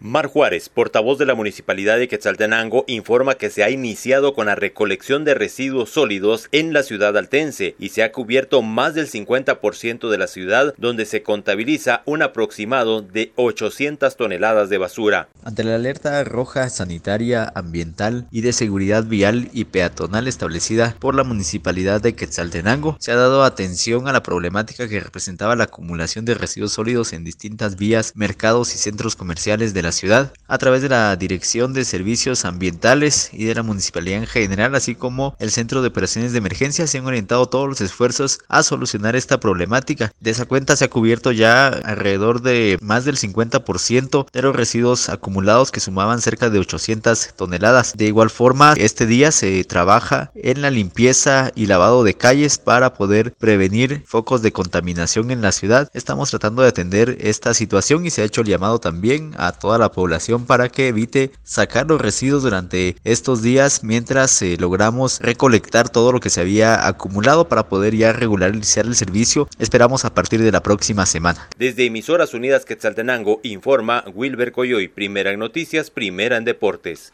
Mar Juárez, portavoz de la Municipalidad de Quetzaltenango, informa que se ha iniciado con la recolección de residuos sólidos en la ciudad altense y se ha cubierto más del 50% de la ciudad, donde se contabiliza un aproximado de 800 toneladas de basura. Ante la alerta roja sanitaria, ambiental y de seguridad vial y peatonal establecida por la Municipalidad de Quetzaltenango, se ha dado atención a la problemática que representaba la acumulación de residuos sólidos en distintas vías, mercados y centros comerciales de la ciudad a través de la Dirección de Servicios Ambientales y de la Municipalidad en general, así como el Centro de Operaciones de Emergencia, se han orientado todos los esfuerzos a solucionar esta problemática. De esa cuenta se ha cubierto ya alrededor de más del 50% de los residuos acumulados que sumaban cerca de 800 toneladas. De igual forma, este día se trabaja en la limpieza y lavado de calles para poder prevenir focos de contaminación en la ciudad. Estamos tratando de atender esta situación y se ha hecho el llamado también a la población para que evite sacar los residuos durante estos días mientras eh, logramos recolectar todo lo que se había acumulado para poder ya regularizar el servicio. Esperamos a partir de la próxima semana. Desde Emisoras Unidas Quetzaltenango informa Wilber Coyoy, primera en noticias, primera en deportes.